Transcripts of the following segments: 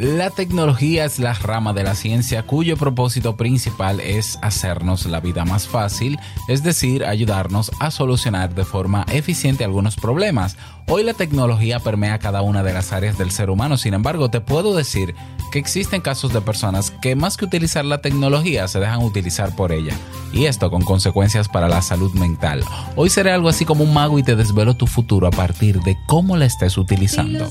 La tecnología es la rama de la ciencia cuyo propósito principal es hacernos la vida más fácil, es decir, ayudarnos a solucionar de forma eficiente algunos problemas. Hoy la tecnología permea cada una de las áreas del ser humano, sin embargo, te puedo decir que existen casos de personas que más que utilizar la tecnología se dejan utilizar por ella, y esto con consecuencias para la salud mental. Hoy seré algo así como un mago y te desvelo tu futuro a partir de cómo la estés utilizando.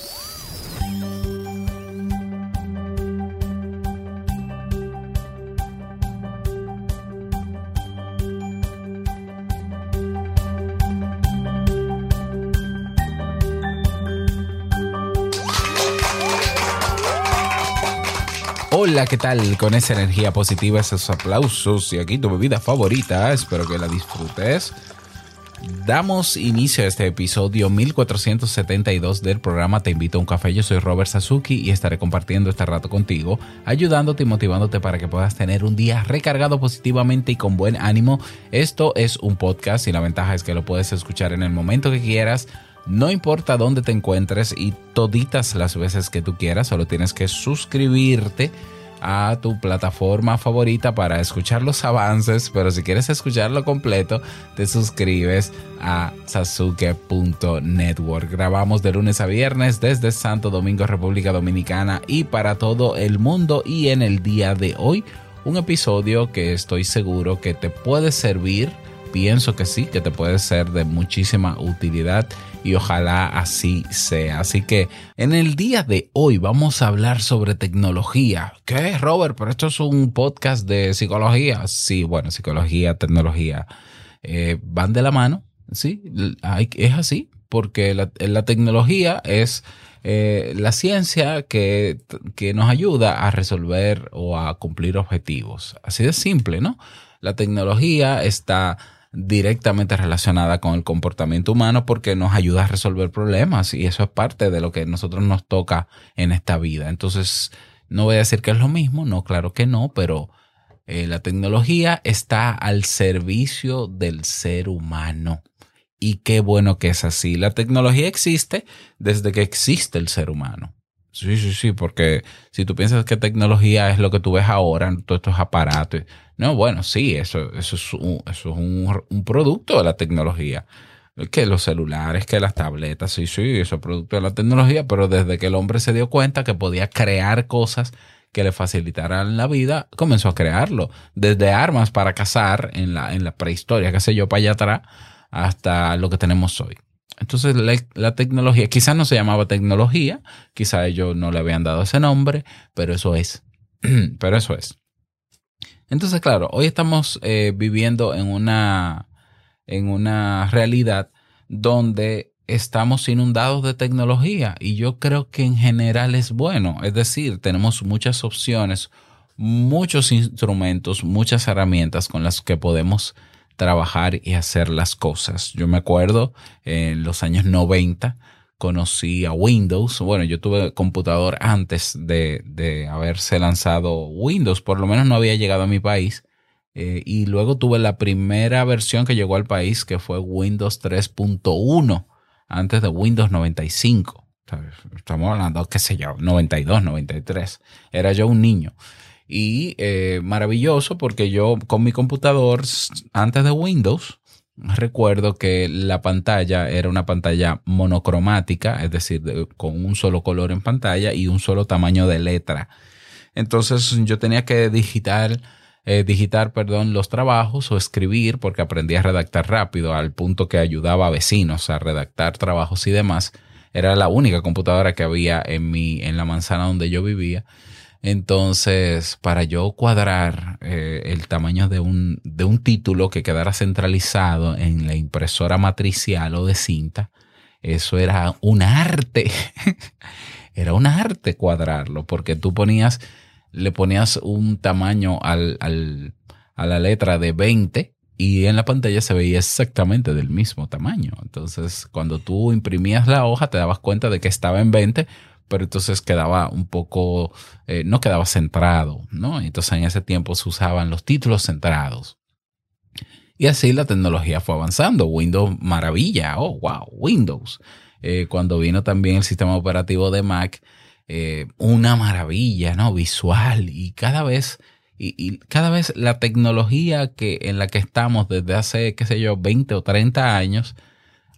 Hola, ¿qué tal? Con esa energía positiva, esos aplausos y aquí tu bebida favorita, espero que la disfrutes. Damos inicio a este episodio 1472 del programa Te invito a un café. Yo soy Robert Sasuki y estaré compartiendo este rato contigo, ayudándote y motivándote para que puedas tener un día recargado positivamente y con buen ánimo. Esto es un podcast y la ventaja es que lo puedes escuchar en el momento que quieras no importa dónde te encuentres y toditas las veces que tú quieras, solo tienes que suscribirte a tu plataforma favorita para escuchar los avances, pero si quieres escucharlo completo, te suscribes a sasuke.network. Grabamos de lunes a viernes desde Santo Domingo, República Dominicana y para todo el mundo. Y en el día de hoy un episodio que estoy seguro que te puede servir, pienso que sí, que te puede ser de muchísima utilidad y ojalá así sea. Así que en el día de hoy vamos a hablar sobre tecnología. ¿Qué, Robert? Pero esto es un podcast de psicología. Sí, bueno, psicología, tecnología eh, van de la mano. Sí, es así, porque la, tecnología es eh, la ciencia que, que nos ayuda a resolver o a cumplir objetivos. Así de simple, ¿no? La tecnología está directamente relacionada con el comportamiento humano porque nos ayuda a resolver problemas y eso es parte de lo que a nosotros nos toca en esta vida. Entonces, no voy a decir que es lo mismo, no, claro que no, pero eh, la tecnología está al servicio del ser humano. Y qué bueno que es así. La tecnología existe desde que existe el ser humano. Sí, sí, sí, porque si tú piensas que tecnología es lo que tú ves ahora, todos estos aparatos, no, bueno, sí, eso, eso es, un, eso es un, producto de la tecnología. Que los celulares, que las tabletas, sí, sí, eso es producto de la tecnología, pero desde que el hombre se dio cuenta que podía crear cosas que le facilitaran la vida, comenzó a crearlo. Desde armas para cazar en la, en la prehistoria, qué sé yo, para allá atrás, hasta lo que tenemos hoy. Entonces la, la, tecnología, quizás no se llamaba tecnología, quizás ellos no le habían dado ese nombre, pero eso es. pero eso es. Entonces, claro, hoy estamos eh, viviendo en una, en una realidad donde estamos inundados de tecnología y yo creo que en general es bueno. Es decir, tenemos muchas opciones, muchos instrumentos, muchas herramientas con las que podemos trabajar y hacer las cosas. Yo me acuerdo en los años 90 conocí a Windows. Bueno, yo tuve computador antes de, haberse lanzado Windows, por lo menos no había llegado a mi país. Eh, y luego tuve la primera versión que llegó al país, que fue Windows 3.1, antes de Windows 95. Estamos hablando, qué sé yo, 92, 93. Era yo un niño. Y eh, maravilloso porque yo con mi computador, antes de Windows, recuerdo que la pantalla era una pantalla monocromática, es decir, con un solo color en pantalla y un solo tamaño de letra. Entonces yo tenía que digitar, eh, digitar, perdón, los trabajos o escribir porque aprendí a redactar rápido al punto que ayudaba a vecinos a redactar trabajos y demás. Era la única computadora que había en mi, en la manzana donde yo vivía. Entonces, para yo cuadrar eh, el tamaño de un, de un título que quedara centralizado en la impresora matricial o de cinta, eso era un arte. era un arte cuadrarlo, porque tú ponías, le ponías un tamaño al, al, a la letra de 20 y en la pantalla se veía exactamente del mismo tamaño. Entonces, cuando tú imprimías la hoja, te dabas cuenta de que estaba en 20, pero entonces quedaba un poco, eh, no quedaba centrado, ¿no? Entonces en ese tiempo se usaban los títulos centrados. Y así la tecnología fue avanzando. Windows, maravilla, oh, wow, Windows. Eh, cuando vino también el sistema operativo de Mac, eh, una maravilla, ¿no? Visual y cada vez y, cada vez la tecnología que, en la que estamos desde hace, qué sé yo, 20 o 30 años,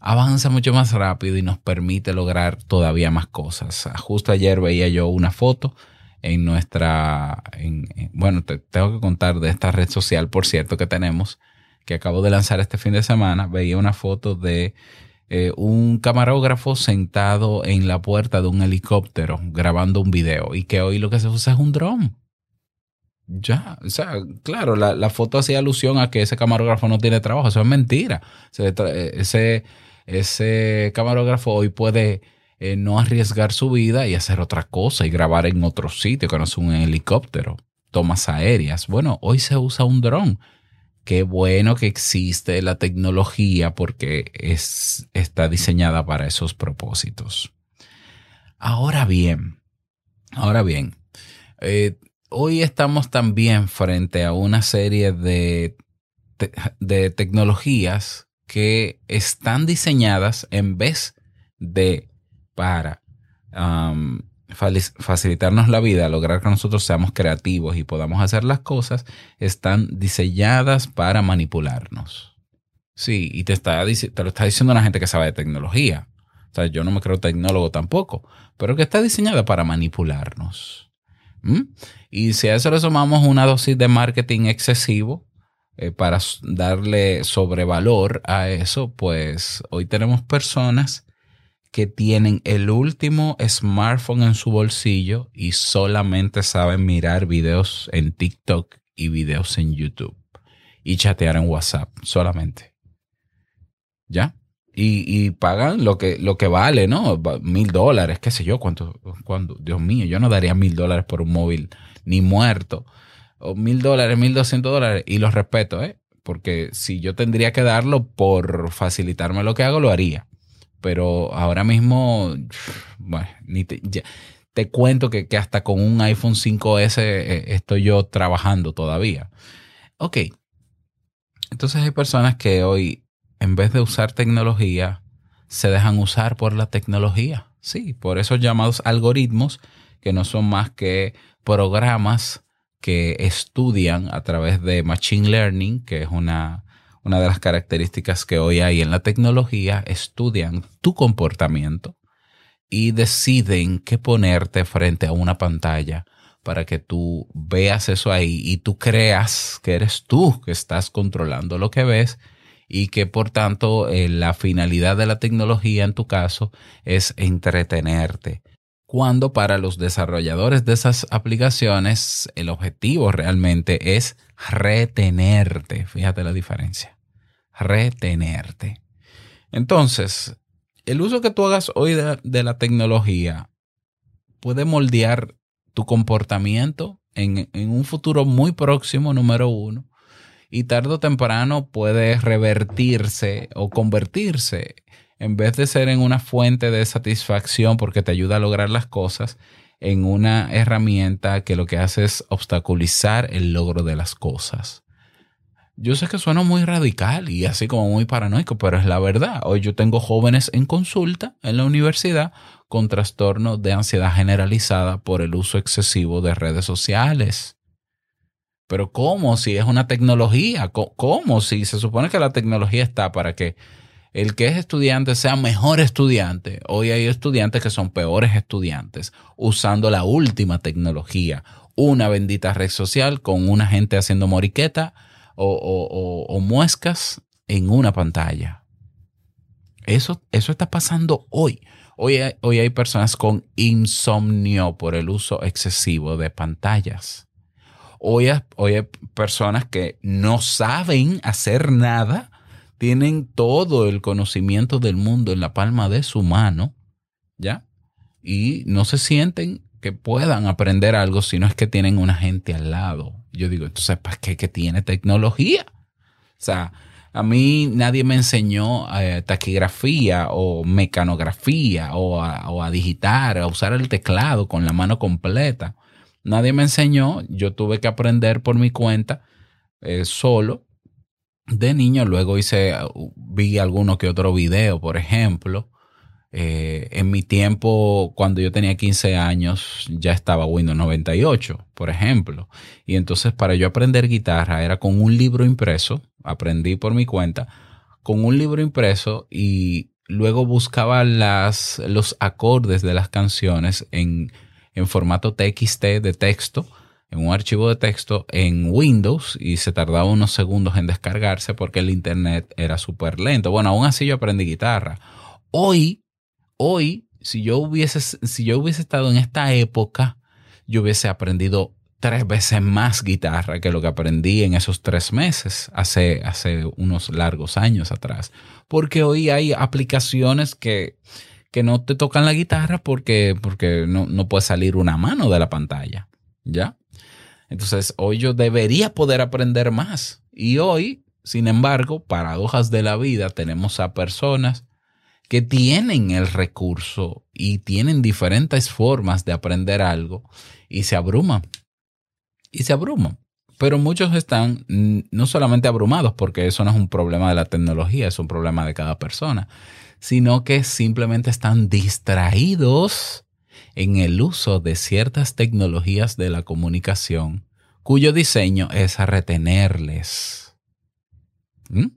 avanza mucho más rápido y nos permite lograr todavía más cosas. Justo ayer veía yo una foto en nuestra, bueno, te tengo que contar de esta red social, por cierto, que tenemos, que acabo de lanzar este fin de semana. Veía una foto de eh, un camarógrafo sentado en la puerta de un helicóptero grabando un video y que hoy lo que se usa es un dron. Ya, o sea, claro, la, foto hacía alusión a que ese camarógrafo no tiene trabajo, eso es mentira. Ese, ese camarógrafo hoy puede eh, no arriesgar su vida y hacer otra cosa y grabar en otro sitio que un helicóptero, tomas aéreas. Bueno, hoy se usa un dron. Qué bueno que existe la tecnología porque es, está diseñada para esos propósitos. Ahora bien, ahora bien, eh, hoy estamos también frente a una serie de, de tecnologías que están diseñadas en vez de para facilitarnos la vida, lograr que nosotros seamos creativos y podamos hacer las cosas, están diseñadas para manipularnos. Sí, y te, está, lo está diciendo una gente que sabe de tecnología. O sea, yo no me creo tecnólogo tampoco, pero que está diseñada para manipularnos. Y si a eso le sumamos una dosis de marketing excesivo eh, para darle sobrevalor a eso, pues hoy tenemos personas que tienen el último smartphone en su bolsillo y solamente saben mirar videos en TikTok y videos en YouTube y chatear en WhatsApp solamente. ¿Ya? Y, pagan lo que, lo que vale, ¿no? Mil dólares, qué sé yo, cuánto, cuánto, Dios mío, yo no daría mil dólares por un móvil ni muerto. O mil dólares, mil doscientos dólares, y los respeto, ¿eh? Porque si yo tendría que darlo por facilitarme lo que hago, lo haría. Pero ahora mismo, bueno, ni te, te cuento que, que, hasta con un iPhone 5S eh, estoy yo trabajando todavía. Ok. Entonces hay personas que hoy, en vez de usar tecnología, se dejan usar por la tecnología. Sí, por esos llamados algoritmos que no son más que programas que estudian a través de Machine Learning, que es una, una de las características que hoy hay en la tecnología, estudian tu comportamiento y deciden qué ponerte frente a una pantalla para que tú veas eso ahí y tú creas que eres tú que estás controlando lo que ves y que por tanto eh, la finalidad de la tecnología en tu caso es entretenerte, cuando para los desarrolladores de esas aplicaciones el objetivo realmente es retenerte. Fíjate la diferencia. Retenerte. Entonces, el uso que tú hagas hoy de, la tecnología puede moldear tu comportamiento en, en un futuro muy próximo, número uno, y tarde o temprano puede revertirse o convertirse en vez de ser en una fuente de satisfacción porque te ayuda a lograr las cosas, en una herramienta que lo que hace es obstaculizar el logro de las cosas. Yo sé que suena muy radical y así como muy paranoico, pero es la verdad. Hoy yo tengo jóvenes en consulta en la universidad con trastorno de ansiedad generalizada por el uso excesivo de redes sociales. Pero ¿cómo si es una tecnología? ¿Cómo si se supone que la tecnología está para que el que es estudiante sea mejor estudiante. Hoy hay estudiantes que son peores estudiantes usando la última tecnología, una bendita red social con una gente haciendo moriqueta o, muescas en una pantalla. Eso, eso está pasando hoy. Hoy hay, hoy hay personas con insomnio por el uso excesivo de pantallas. Hoy hoy hay personas que no saben hacer nada, tienen todo el conocimiento del mundo en la palma de su mano, ¿ya? Y no se sienten que puedan aprender algo si no es que tienen una gente al lado. Yo digo, entonces, ¿para qué que tiene tecnología? O sea, a mí nadie me enseñó eh, taquigrafía o mecanografía o a, digitar, a usar el teclado con la mano completa. Nadie me enseñó, yo tuve que aprender por mi cuenta eh, solo. De niño luego hice, vi alguno que otro video, por ejemplo, eh, en mi tiempo, cuando yo tenía 15 años, ya estaba Windows 98, por ejemplo. Y entonces para yo aprender guitarra era con un libro impreso, aprendí por mi cuenta, con un libro impreso y luego buscaba las, los acordes de las canciones en, en formato TXT de texto, en un archivo de texto en Windows y se tardaba unos segundos en descargarse porque el internet era súper lento. Bueno, aún así yo aprendí guitarra. Hoy hoy, si yo hubiese, si yo hubiese estado en esta época, yo hubiese aprendido tres veces más guitarra que lo que aprendí en esos tres meses hace, hace unos largos años atrás. Porque hoy hay aplicaciones que, que no te tocan la guitarra porque, porque no, no puede salir una mano de la pantalla. ¿Ya? Entonces, hoy yo debería poder aprender más. Y hoy, sin embargo, paradojas de la vida, tenemos a personas que tienen el recurso y tienen diferentes formas de aprender algo y se abruman. Y se abruman. Pero muchos están no solamente abrumados, porque eso no es un problema de la tecnología, es un problema de cada persona, sino que simplemente están distraídos en el uso de ciertas tecnologías de la comunicación cuyo diseño es retenerles. ¿Mm?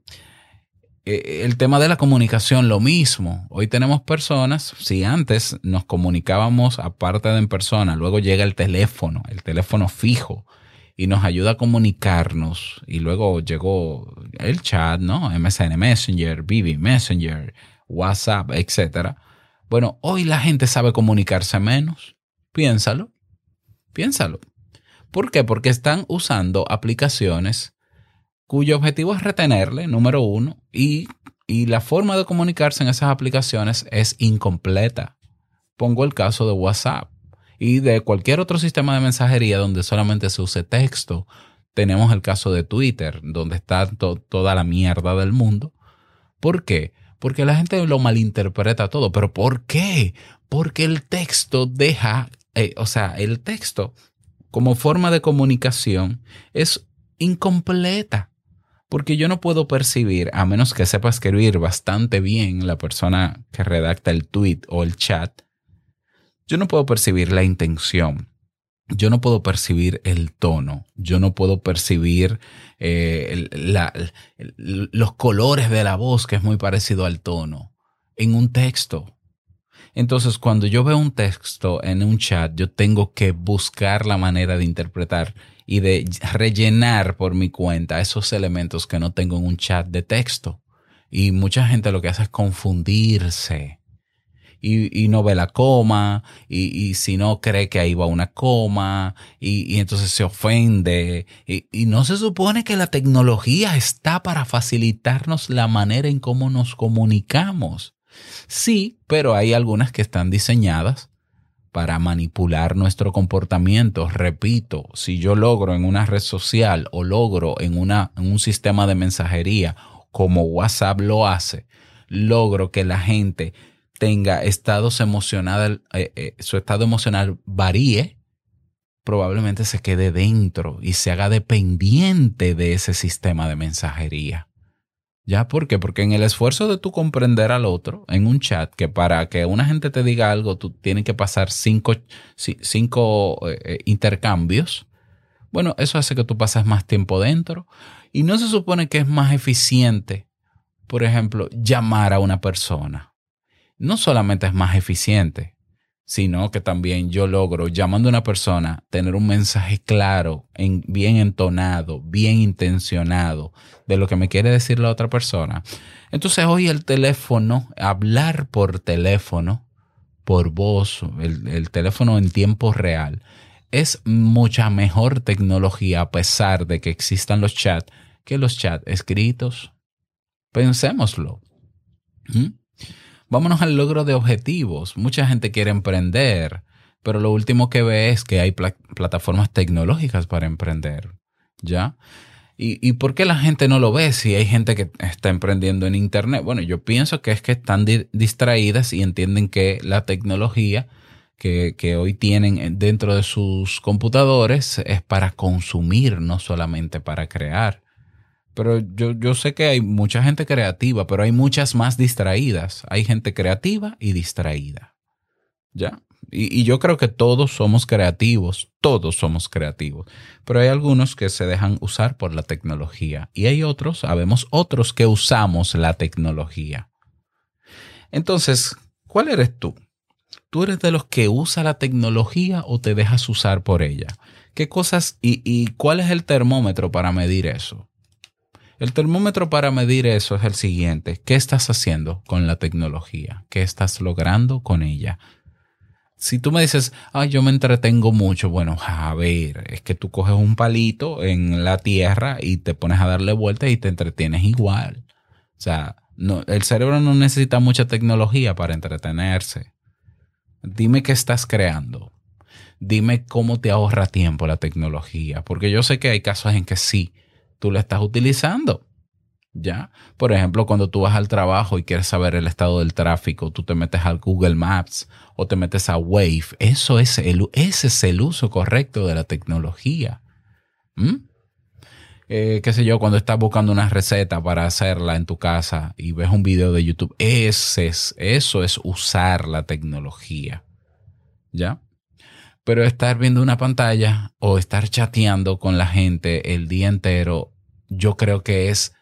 Eh, el tema de la comunicación, lo mismo. Hoy tenemos personas, si antes nos comunicábamos aparte de en persona, luego llega el teléfono, el teléfono fijo, y nos ayuda a comunicarnos. Y luego llegó el chat, ¿no? MSN Messenger, BB Messenger, WhatsApp, etc. Bueno, hoy la gente sabe comunicarse menos. Piénsalo, piénsalo. ¿Por qué? Porque están usando aplicaciones cuyo objetivo es retenerle, número uno, y, la forma de comunicarse en esas aplicaciones es incompleta. Pongo el caso de WhatsApp y de cualquier otro sistema de mensajería donde solamente se use texto. Tenemos el caso de Twitter, donde está toda la mierda del mundo. ¿Por qué? Porque la gente lo malinterpreta todo. ¿Pero por qué? Porque el texto deja, eh, o sea, el texto como forma de comunicación es incompleta. Porque yo no puedo percibir, a menos que sepa escribir bastante bien la persona que redacta el tweet o el chat, yo no puedo percibir la intención. Yo no puedo percibir el tono, yo no puedo percibir eh, los colores de la voz, que es muy parecido al tono, en un texto. Entonces, cuando yo veo un texto en un chat, yo tengo que buscar la manera de interpretar y de rellenar por mi cuenta esos elementos que no tengo en un chat de texto. Y mucha gente lo que hace es confundirse. Y, no ve la coma, y, si no cree que ahí va una coma, y, entonces se ofende. y no se supone que la tecnología está para facilitarnos la manera en cómo nos comunicamos. Sí, pero hay algunas que están diseñadas para manipular nuestro comportamiento. Repito, si yo logro en una red social o logro en, una, en un sistema de mensajería como WhatsApp lo hace, logro que la gente tenga estados emocionales, eh, eh, su estado emocional varíe, probablemente se quede dentro y se haga dependiente de ese sistema de mensajería. ¿Ya? ¿Por qué? Porque en el esfuerzo de tú comprender al otro en un chat, que para que una gente te diga algo, tú tienes que pasar cinco, cinco eh, intercambios, bueno, eso hace que tú pases más tiempo dentro. Y no se supone que es más eficiente, por ejemplo, llamar a una persona. No solamente es más eficiente, sino que también yo logro, llamando a una persona, tener un mensaje claro, en, bien entonado, bien intencionado de lo que me quiere decir la otra persona. Entonces hoy el teléfono, hablar por teléfono, por voz, el, teléfono en tiempo real, es mucha mejor tecnología a pesar de que existan los chats que los chats escritos. Pensémoslo. ¿Mm? Vámonos al logro de objetivos. Mucha gente quiere emprender, pero lo último que ve es que hay plataformas tecnológicas para emprender. ¿Ya? ¿Y, por qué la gente no lo ve si hay gente que está emprendiendo en Internet? Bueno, yo pienso que es que están distraídas y entienden que la tecnología que, que, hoy tienen dentro de sus computadores es para consumir, no solamente para crear. Pero yo, yo sé que hay mucha gente creativa, pero hay muchas más distraídas. Hay gente creativa y distraída. ¿Ya? Y, yo creo que todos somos creativos, todos somos creativos, pero hay algunos que se dejan usar por la tecnología y hay otros, sabemos otros que usamos la tecnología. Entonces, ¿cuál eres tú? ¿Tú eres de los que usa la tecnología o te dejas usar por ella? ¿Qué cosas y, y cuál es el termómetro para medir eso? El termómetro para medir eso es el siguiente. ¿Qué estás haciendo con la tecnología? ¿Qué estás logrando con ella? si tú me dices, ay, yo me entretengo mucho, bueno, a ver, es que tú coges un palito en la tierra y te pones a darle vueltas y te entretienes igual. O sea, el cerebro no necesita mucha tecnología para entretenerse. Dime qué estás creando. Dime cómo te ahorra tiempo la tecnología, porque yo sé que hay casos en que sí, tú la estás utilizando. ¿Ya? Por ejemplo, cuando tú vas al trabajo y quieres saber el estado del tráfico, tú te metes al Google Maps o te metes a Wave. Eso es el, ese es el uso correcto de la tecnología. Eh, qué sé yo, cuando estás buscando una receta para hacerla en tu casa y ves un video de YouTube, ese es, eso es usar la tecnología. ¿Ya? Pero estar viendo una pantalla o estar chateando con la gente el día entero, yo creo que es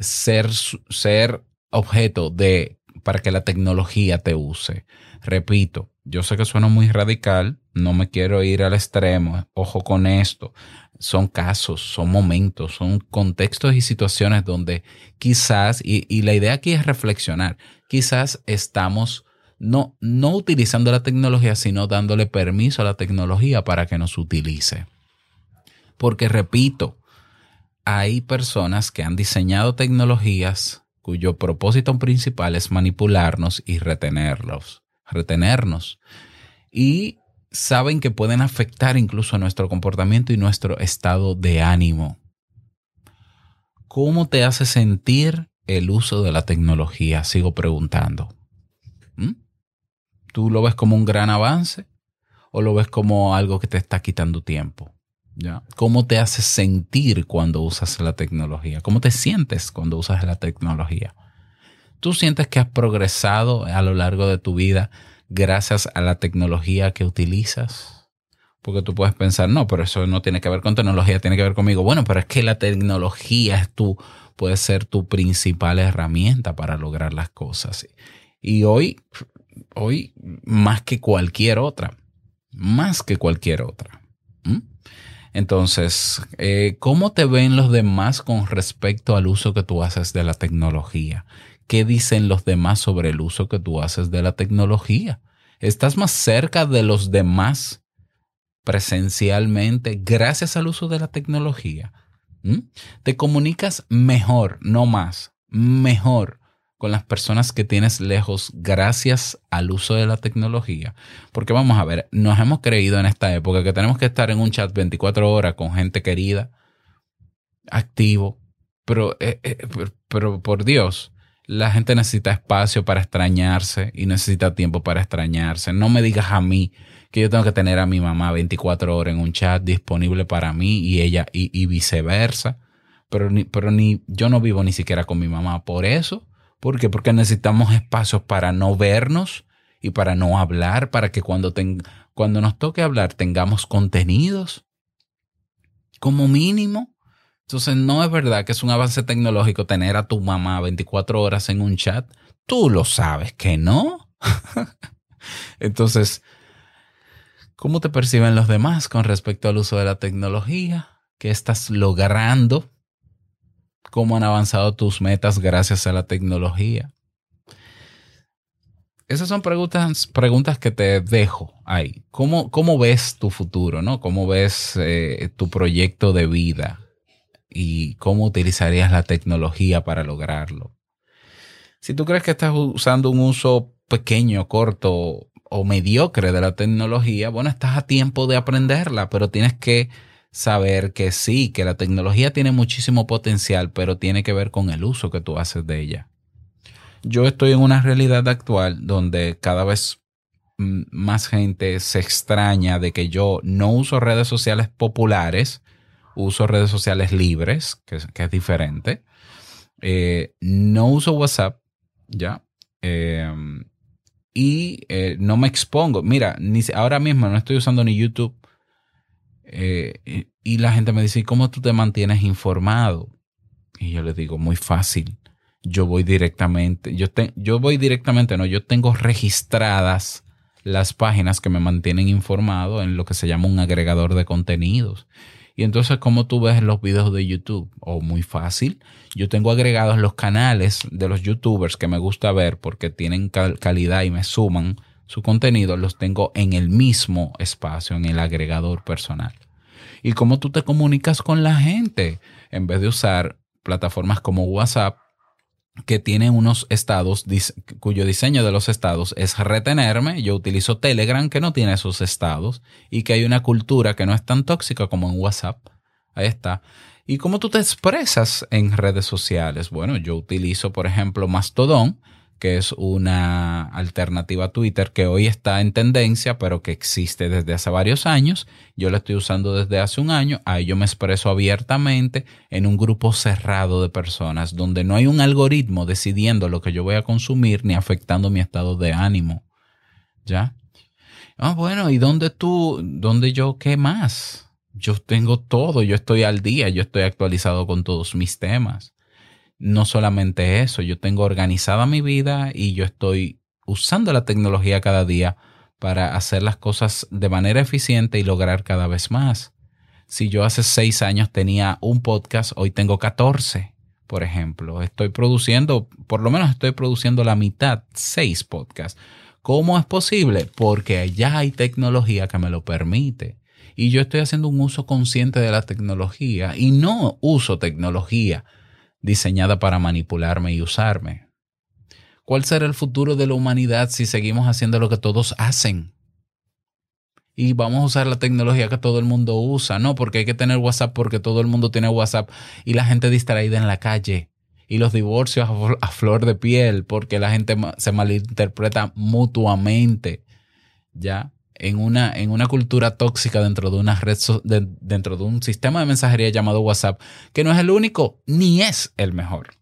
ser, ser objeto de para que la tecnología te use. Repito, yo sé que suena muy radical, no me quiero ir al extremo, ojo con esto. Son casos, son momentos, son contextos y situaciones donde quizás, y, y la idea aquí es reflexionar, quizás estamos no, no utilizando la tecnología, sino dándole permiso a la tecnología para que nos utilice. Porque repito, hay personas que han diseñado tecnologías cuyo propósito principal es manipularnos y retenerlos, retenernos. Y saben que pueden afectar incluso nuestro comportamiento y nuestro estado de ánimo. ¿Cómo te hace sentir el uso de la tecnología? Sigo preguntando. ¿Mm? ¿Tú lo ves como un gran avance o lo ves como algo que te está quitando tiempo? ¿Cómo te hace sentir cuando usas la tecnología? ¿Cómo te sientes cuando usas la tecnología? ¿Tú sientes que has progresado a lo largo de tu vida gracias a la tecnología que utilizas? Porque tú puedes pensar, no, pero eso no tiene que ver con tecnología, tiene que ver conmigo. Bueno, pero es que la tecnología es tu, puede ser tu principal herramienta para lograr las cosas. Y hoy, hoy más que cualquier otra, más que cualquier otra. Entonces, eh, ¿cómo te ven los demás con respecto al uso que tú haces de la tecnología? ¿Qué dicen los demás sobre el uso que tú haces de la tecnología? ¿Estás más cerca de los demás presencialmente gracias al uso de la tecnología? ¿Te comunicas mejor, no más, mejor con las personas que tienes lejos gracias al uso de la tecnología. Porque vamos a ver, nos hemos creído en esta época que tenemos que estar en un chat 24 horas con gente querida, activo, pero, eh, eh, pero por Dios, la gente necesita espacio para extrañarse y necesita tiempo para extrañarse. No me digas a mí que yo tengo que tener a mi mamá 24 horas en un chat disponible para mí y ella y, y viceversa. Pero, ni, pero ni yo no vivo ni siquiera con mi mamá. Por eso ¿Por qué? Porque necesitamos espacios para no vernos y para no hablar, para que cuando, cuando nos toque hablar tengamos contenidos como mínimo. Entonces no es verdad que es un avance tecnológico tener a tu mamá 24 horas en un chat. Tú lo sabes que no. Entonces, ¿cómo te perciben los demás con respecto al uso de la tecnología? ¿Qué estás logrando? Cómo han avanzado tus metas gracias a la tecnología. esas son preguntas, preguntas que te dejo ahí. ¿Cómo, cómo ves tu futuro? ¿no? ¿Cómo ves eh, tu proyecto de vida? ¿Y cómo utilizarías la tecnología para lograrlo? Si tú crees que estás usando un uso pequeño, corto o mediocre de la tecnología, bueno, estás a tiempo de aprenderla, pero tienes que saber que sí, que la tecnología tiene muchísimo potencial, pero tiene que ver con el uso que tú haces de ella yo estoy en una realidad actual donde cada vez más gente se extraña de que yo no uso redes sociales populares, uso redes sociales libres, que, es diferente. Eh, no uso WhatsApp, ¿ya? Em, y eh, no me expongo. Mira, ni, ahora mismo no estoy usando ni YouTube. Eh, y la gente me dice, ¿cómo tú te mantienes informado? Y yo les digo, muy fácil yo voy directamente, yo, yo voy directamente, no, yo tengo registradas las páginas que me mantienen informado en lo que se llama un agregador de contenidos. Y entonces, ¿cómo tú ves los videos de YouTube? O oh, muy fácil. Yo tengo agregados los canales de los YouTubers que me gusta ver porque tienen calidad y me suman su contenido. Los tengo en el mismo espacio, en el agregador personal. Y cómo tú te comunicas con la gente en vez de usar plataformas como WhatsApp que tiene unos estados cuyo diseño de los estados es retenerme. Yo utilizo Telegram que no tiene esos estados y que hay una cultura que no es tan tóxica como en WhatsApp. Ahí está. ¿Y cómo tú te expresas en redes sociales? Bueno, yo utilizo, por ejemplo, Mastodon, que es una alternativa a Twitter que hoy está en tendencia, pero que existe desde hace varios años. Yo la estoy usando desde hace un año. Ahí yo me expreso abiertamente en un grupo cerrado de personas, donde no hay un algoritmo decidiendo lo que yo voy a consumir ni afectando mi estado de ánimo. ¿Ya? Ah, bueno, ¿y dónde tú, dónde yo, qué más? Yo tengo todo, yo estoy al día, yo estoy actualizado con todos mis temas no solamente eso, yo tengo organizada mi vida y yo estoy usando la tecnología cada día para hacer las cosas de manera eficiente y lograr cada vez más. Si yo hace seis años tenía un podcast, hoy tengo 14, por ejemplo. Estoy produciendo, por lo menos estoy produciendo la mitad, seis podcasts. ¿Cómo es posible? Porque ya hay tecnología que me lo permite. Y yo estoy haciendo un uso consciente de la tecnología y no uso tecnología diseñada para manipularme y usarme. ¿Cuál será el futuro de la humanidad si seguimos haciendo lo que todos hacen? Y vamos a usar la tecnología que todo el mundo usa, no, porque hay que tener WhatsApp porque todo el mundo tiene WhatsApp y la gente distraída en la calle y los divorcios a, flor de piel porque la gente se malinterpreta mutuamente, ¿ya? En una, en una cultura tóxica dentro de una red, dentro de un sistema de mensajería llamado WhatsApp, que no es el único ni es el mejor.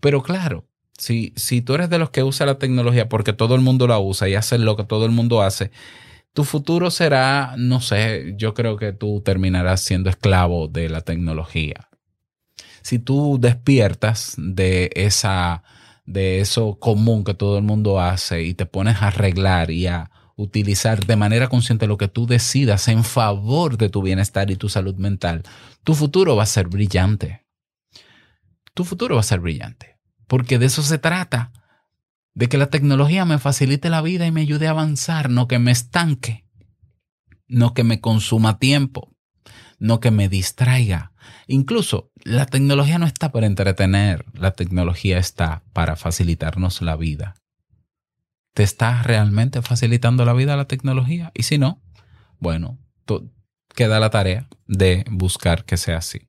Pero claro, si, si tú eres de los que usa la tecnología porque todo el mundo la usa y hace lo que todo el mundo hace, tu futuro será, no sé, yo creo que tú terminarás siendo esclavo de la tecnología. Si tú despiertas de esa de eso común que todo el mundo hace y te pones a arreglar y a utilizar de manera consciente lo que tú decidas en favor de tu bienestar y tu salud mental, tu futuro va a ser brillante. Tu futuro va a ser brillante. Porque de eso se trata. De que la tecnología me facilite la vida y me ayude a avanzar, no que me estanque, no que me consuma tiempo, no que me distraiga. Incluso la tecnología no está para entretener, la tecnología está para facilitarnos la vida. ¿Te está realmente facilitando la vida la tecnología? Y si no, bueno, queda la tarea de buscar que sea así.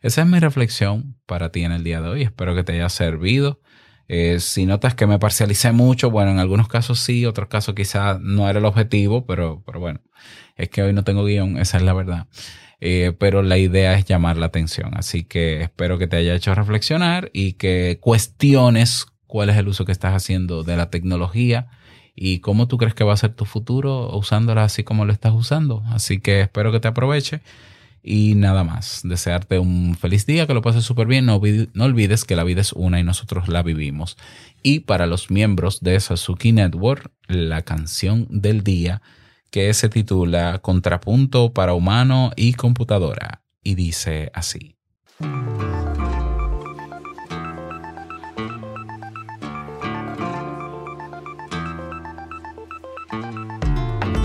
Esa es mi reflexión para ti en el día de hoy. Espero que te haya servido. Eh, si notas que me parcialicé mucho, bueno, en algunos casos sí, otros casos quizás no era el objetivo, pero, pero bueno, es que hoy no tengo guion, esa es la verdad. Eh, pero la idea es llamar la atención. Así que espero que te haya hecho reflexionar y que cuestiones cuál es el uso que estás haciendo de la tecnología y cómo tú crees que va a ser tu futuro usándola así como lo estás usando. Así que espero que te aproveche. Y nada más, desearte un feliz día, que lo pases súper bien. No, no, olvides que la vida es una y nosotros la vivimos. Y para los miembros de Sasuki Network, la canción del día que se titula Contrapunto para humano y computadora. Y dice así.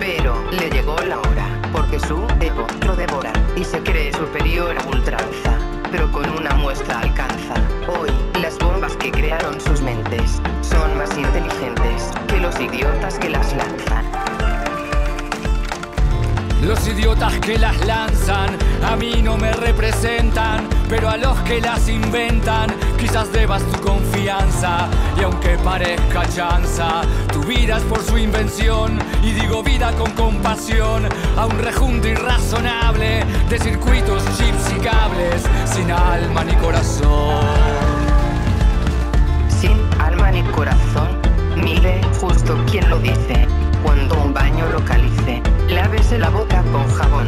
Pero le llegó la hora, porque su ego lo devora y se cree superior a ultranza. Pero con una muestra alcanza. Hoy, las bombas que crearon sus mentes son más inteligentes que los idiotas que las lanzan. Los idiotas que las lanzan a mí no me representan, pero a los que las inventan quizás debas tu confianza. Y aunque parezca chanza, tu vida es por su invención. Y digo vida con compasión a un rejunto irrazonable de circuitos, chips y cables sin alma ni corazón. Sin alma ni corazón, mire justo quien lo dice. Cuando un baño localice, lávese la boca con jabón,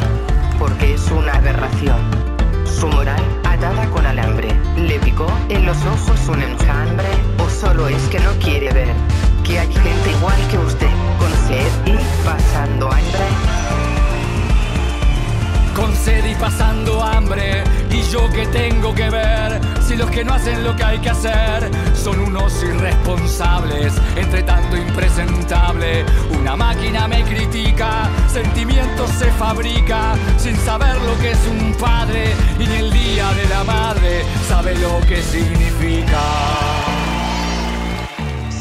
porque es una aberración. Su moral atada con alambre, le picó en los ojos un enjambre, o solo es que no quiere ver que hay gente igual que usted, con sed y pasando hambre. Con sed y pasando hambre, y yo que tengo que ver si los que no hacen lo que hay que hacer son unos irresponsables, entre tanto impresentable. Una máquina me critica, sentimientos se fabrica sin saber lo que es un padre y en el día de la madre sabe lo que significa.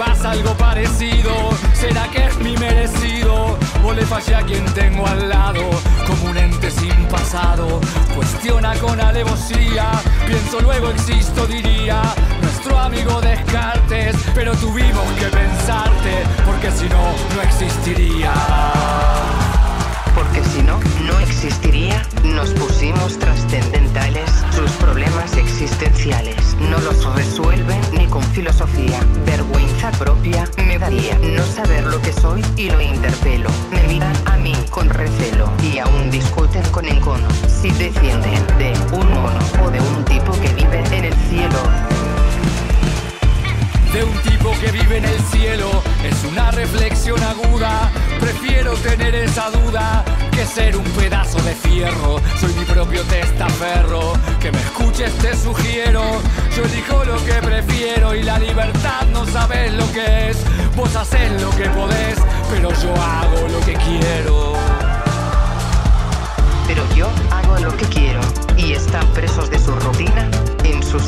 Pasa algo parecido, ¿será que es mi merecido? O le fallé a quien tengo al lado, como un ente sin pasado. Cuestiona con alevosía, pienso luego existo, diría. Nuestro amigo Descartes, reflexión aguda. Prefiero tener esa duda que ser un pedazo de fierro. Soy mi propio testaferro. Que me escuches, te sugiero. Yo elijo lo que prefiero y la libertad no sabes lo que es. Vos haces lo que podés, pero yo hago lo que quiero. Pero yo hago lo que quiero y están presos de su rutina en sus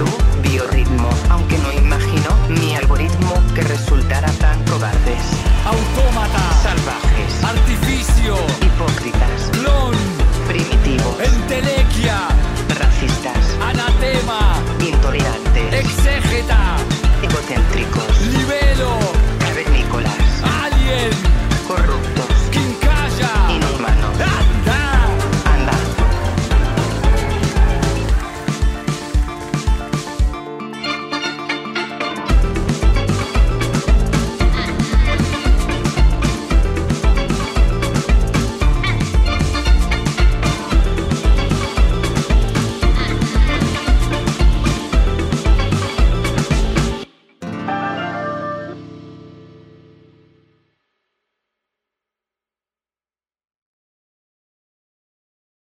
y